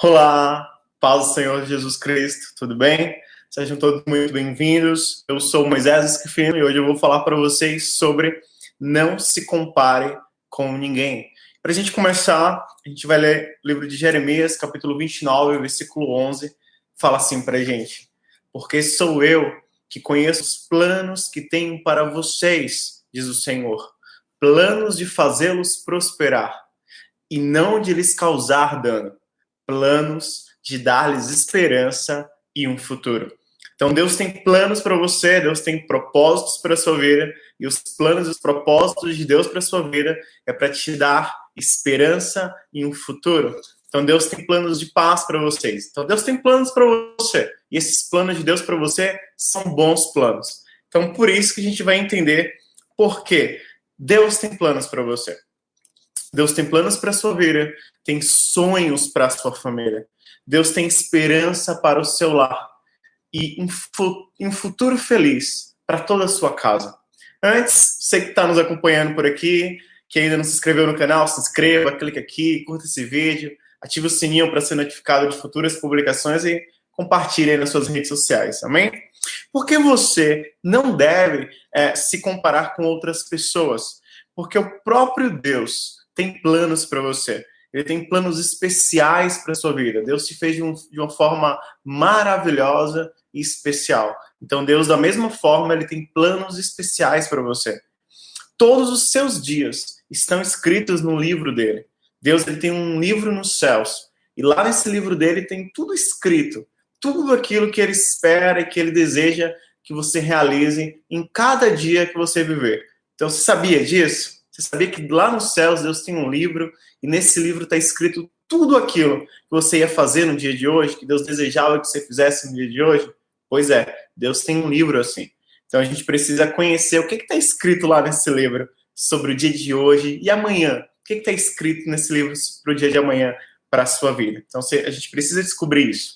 Olá, paz do Senhor Jesus Cristo, tudo bem? Sejam todos muito bem-vindos. Eu sou Moisés Esquifino e hoje eu vou falar para vocês sobre não se compare com ninguém. Para a gente começar, a gente vai ler o livro de Jeremias, capítulo 29, versículo 11, fala assim para a gente: Porque sou eu que conheço os planos que tenho para vocês, diz o Senhor, planos de fazê-los prosperar e não de lhes causar dano planos de dar-lhes esperança e um futuro. Então Deus tem planos para você, Deus tem propósitos para a sua vida, e os planos e os propósitos de Deus para a sua vida é para te dar esperança e um futuro. Então Deus tem planos de paz para vocês. Então Deus tem planos para você, e esses planos de Deus para você são bons planos. Então por isso que a gente vai entender por que Deus tem planos para você. Deus tem planos para a sua vida, tem sonhos para a sua família. Deus tem esperança para o seu lar e um, futuro feliz para toda a sua casa. Antes, você que está nos acompanhando por aqui, que ainda não se inscreveu no canal, se inscreva, clique aqui, curta esse vídeo, ative o sininho para ser notificado de futuras publicações e compartilhe nas suas redes sociais, amém? Porque você não deve é, se comparar com outras pessoas, porque o próprio Deus tem planos para você. Ele tem planos especiais para sua vida. Deus te fez de, um, de, uma forma maravilhosa e especial. Então, Deus, da mesma forma, ele tem planos especiais para você. Todos os seus dias estão escritos no livro dele. Deus ele tem um livro nos céus. E lá nesse livro dele tem tudo escrito. Tudo aquilo que ele espera e que ele deseja que você realize em cada dia que você viver. Então, você sabia disso? Você sabia que lá nos céus Deus tem um livro e nesse livro está escrito tudo aquilo que você ia fazer no dia de hoje, que Deus desejava que você fizesse no dia de hoje? Pois é, Deus tem um livro assim. Então a gente precisa conhecer o que está escrito lá nesse livro sobre o dia de hoje e amanhã. O que está escrito nesse livro para o dia de amanhã para a sua vida? Então a gente precisa descobrir isso.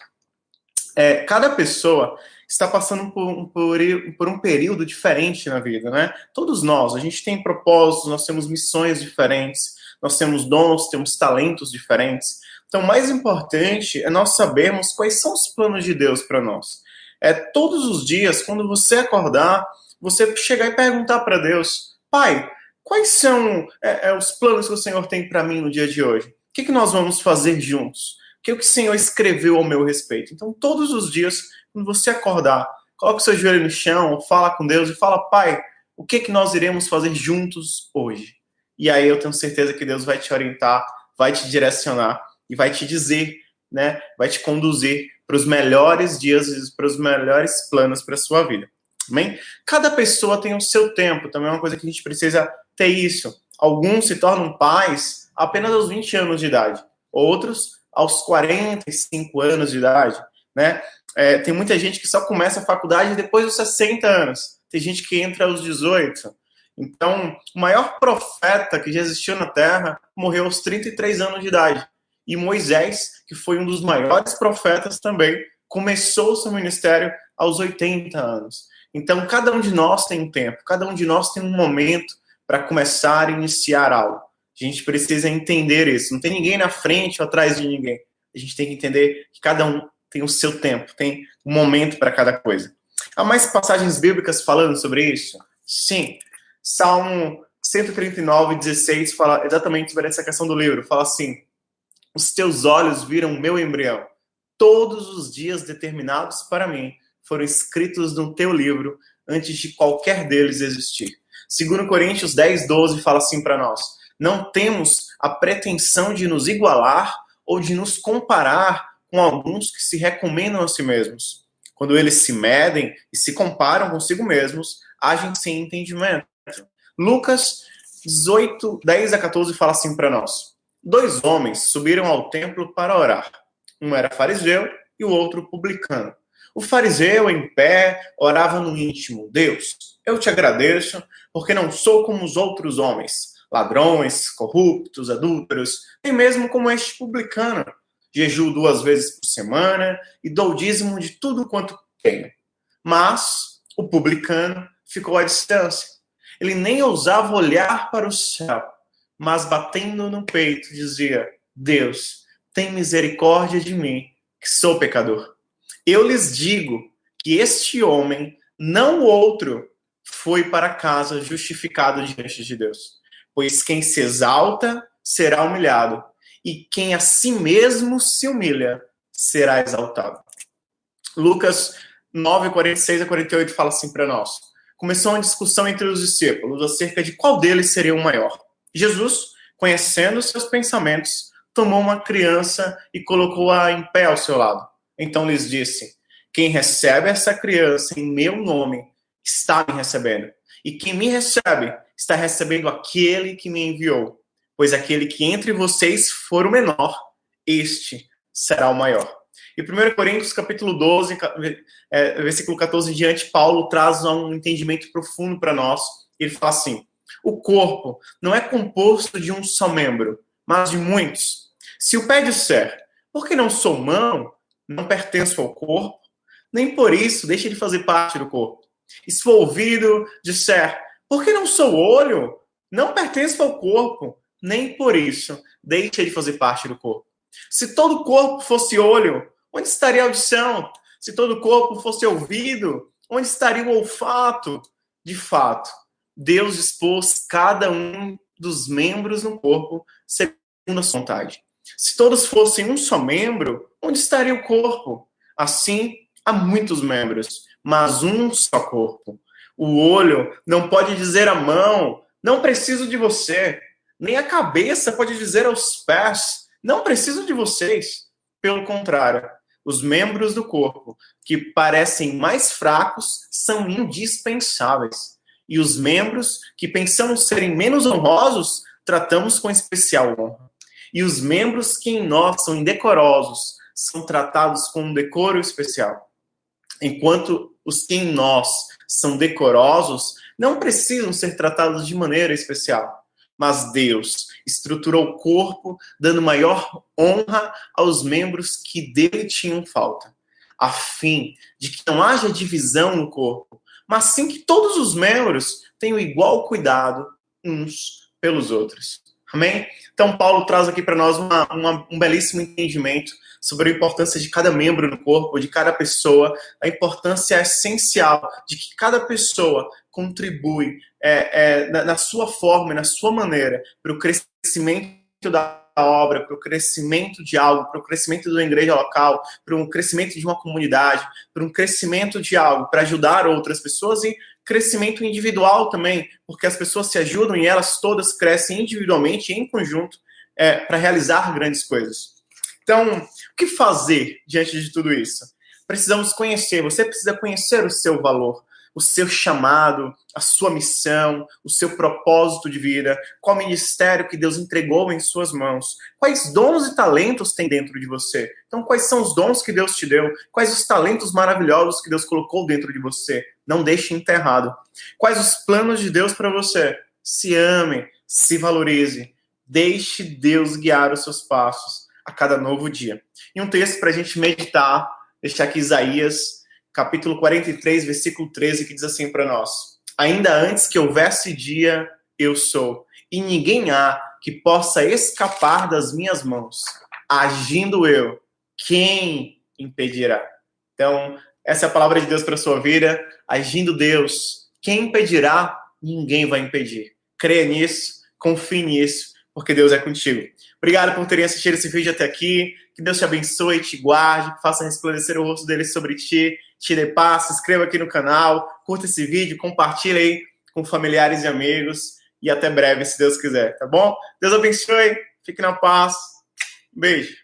É, cada pessoa está passando por, por, por, um período diferente na vida, né? Todos nós, a gente tem propósitos, nós temos missões diferentes, nós temos dons, temos talentos diferentes. Então, o mais importante é nós sabermos quais são os planos de Deus para nós. É todos os dias, quando você acordar, você chegar e perguntar para Deus, Pai, quais são é, é, os planos que o Senhor tem para mim no dia de hoje? O que, que nós vamos fazer juntos? O que, que o Senhor escreveu ao meu respeito? Então, todos os dias quando você acordar, coloque o seu joelho no chão, fala com Deus e fala, Pai, o que, que nós iremos fazer juntos hoje? E aí eu tenho certeza que Deus vai te orientar, vai te direcionar e vai te dizer, né? Vai te conduzir para os melhores dias para os melhores planos para a sua vida. Amém? Cada pessoa tem o seu tempo, também é uma coisa que a gente precisa ter isso. Alguns se tornam pais apenas aos 20 anos de idade, outros aos 45 anos de idade, né? É, tem muita gente que só começa a faculdade depois dos 60 anos. Tem gente que entra aos 18. Então, o maior profeta que já existiu na Terra morreu aos 33 anos de idade. E Moisés, que foi um dos maiores profetas também, começou o seu ministério aos 80 anos. Então, cada um de nós tem um tempo, cada um de nós tem um momento para começar e iniciar algo. A gente precisa entender isso. Não tem ninguém na frente ou atrás de ninguém. A gente tem que entender que cada um tem o seu tempo, tem um momento para cada coisa. Há mais passagens bíblicas falando sobre isso? Sim. Salmo 139, 16 fala exatamente sobre essa questão do livro. Fala assim: Os teus olhos viram meu embrião. Todos os dias determinados para mim foram escritos no teu livro antes de qualquer deles existir. Segundo Coríntios 10, 12 fala assim para nós: Não temos a pretensão de nos igualar ou de nos comparar com alguns que se recomendam a si mesmos. Quando eles se medem e se comparam consigo mesmos, agem sem entendimento. Lucas 18, 10 a 14 fala assim para nós: Dois homens subiram ao templo para orar. Um era fariseu e o outro publicano. O fariseu, em pé, orava no íntimo: Deus, eu te agradeço, porque não sou como os outros homens, ladrões, corruptos, adúlteros, nem mesmo como este publicano jejuo duas vezes por semana e dou dízimo de tudo quanto tenho. Mas o publicano ficou à distância. Ele nem ousava olhar para o céu, mas batendo no peito dizia: Deus, tem misericórdia de mim, que sou pecador. Eu lhes digo que este homem, não outro, foi para casa justificado diante de Deus. Pois quem se exalta será humilhado, e quem a si mesmo se humilha será exaltado. Lucas 9, 46 a 48 fala assim para nós. Começou uma discussão entre os discípulos acerca de qual deles seria o maior. Jesus, conhecendo seus pensamentos, tomou uma criança e colocou-a em pé ao seu lado. Então lhes disse: Quem recebe essa criança em meu nome está me recebendo. E quem me recebe está recebendo aquele que me enviou. Pois aquele que entre vocês for o menor, este será o maior. E 1 Coríntios, capítulo 12, é, versículo 14 em diante, Paulo traz um entendimento profundo para nós. Ele fala assim: o corpo não é composto de um só membro, mas de muitos. Se o pé disser, porque não sou mão, não pertenço ao corpo, nem por isso deixa de fazer parte do corpo. E se o ouvido disser, porque não sou olho, não pertenço ao corpo, nem por isso deixa de fazer parte do corpo. Se todo o corpo fosse olho, onde estaria a audição? Se todo o corpo fosse ouvido, onde estaria o olfato? De fato, Deus dispôs cada um dos membros no corpo segundo a sua vontade. Se todos fossem um só membro, onde estaria o corpo? Assim, há muitos membros, mas um só corpo. O olho não pode dizer à mão, não preciso de você. Nem a cabeça pode dizer aos pés, não preciso de vocês. Pelo contrário, os membros do corpo que parecem mais fracos são indispensáveis. E os membros que pensamos serem menos honrosos, tratamos com especial honra. E os membros que em nós são indecorosos são tratados com um decoro especial. Enquanto os que em nós são decorosos não precisam ser tratados de maneira especial. Mas Deus estruturou o corpo, dando maior honra aos membros que dele tinham falta, a fim de que não haja divisão no corpo, mas sim que todos os membros tenham igual cuidado uns pelos outros. Amém? Então, Paulo traz aqui para nós uma, uma, um belíssimo entendimento sobre a importância de cada membro no corpo, de cada pessoa, a importância essencial de que cada pessoa contribui é, é, na, na, sua forma, na sua maneira, para o crescimento da obra, para o crescimento de algo, para o crescimento da igreja local, para um crescimento de uma comunidade, para um crescimento de algo, para ajudar outras pessoas e crescimento individual também, porque as pessoas se ajudam e elas todas crescem individualmente e em conjunto é, para realizar grandes coisas. Então, o que fazer diante de tudo isso? Precisamos conhecer, você precisa conhecer o seu valor, o seu chamado, a sua missão, o seu propósito de vida, qual ministério que Deus entregou em suas mãos, quais dons e talentos tem dentro de você. Então, quais são os dons que Deus te deu? Quais os talentos maravilhosos que Deus colocou dentro de você? Não deixe enterrado. Quais os planos de Deus para você? Se ame, se valorize. Deixe Deus guiar os seus passos a cada novo dia. E um texto para a gente meditar, deixar aqui Isaías capítulo 43, versículo 13, que diz assim para nós: Ainda antes que houvesse dia, eu sou, e ninguém há que possa escapar das minhas mãos. Agindo eu, quem impedirá? Então, essa é a palavra de Deus para sua vida. Agindo Deus, quem impedirá? Ninguém vai impedir. Creia nisso, confie nisso, porque Deus é contigo. Obrigado por terem assistido esse vídeo até aqui. Que Deus te abençoe, te guarde, faça resplandecer o rosto dele sobre ti te dê paz, se inscreva aqui no canal, curta esse vídeo, compartilhe aí com familiares e amigos e até breve, se Deus quiser, tá bom? Deus abençoe, fique na paz, beijo.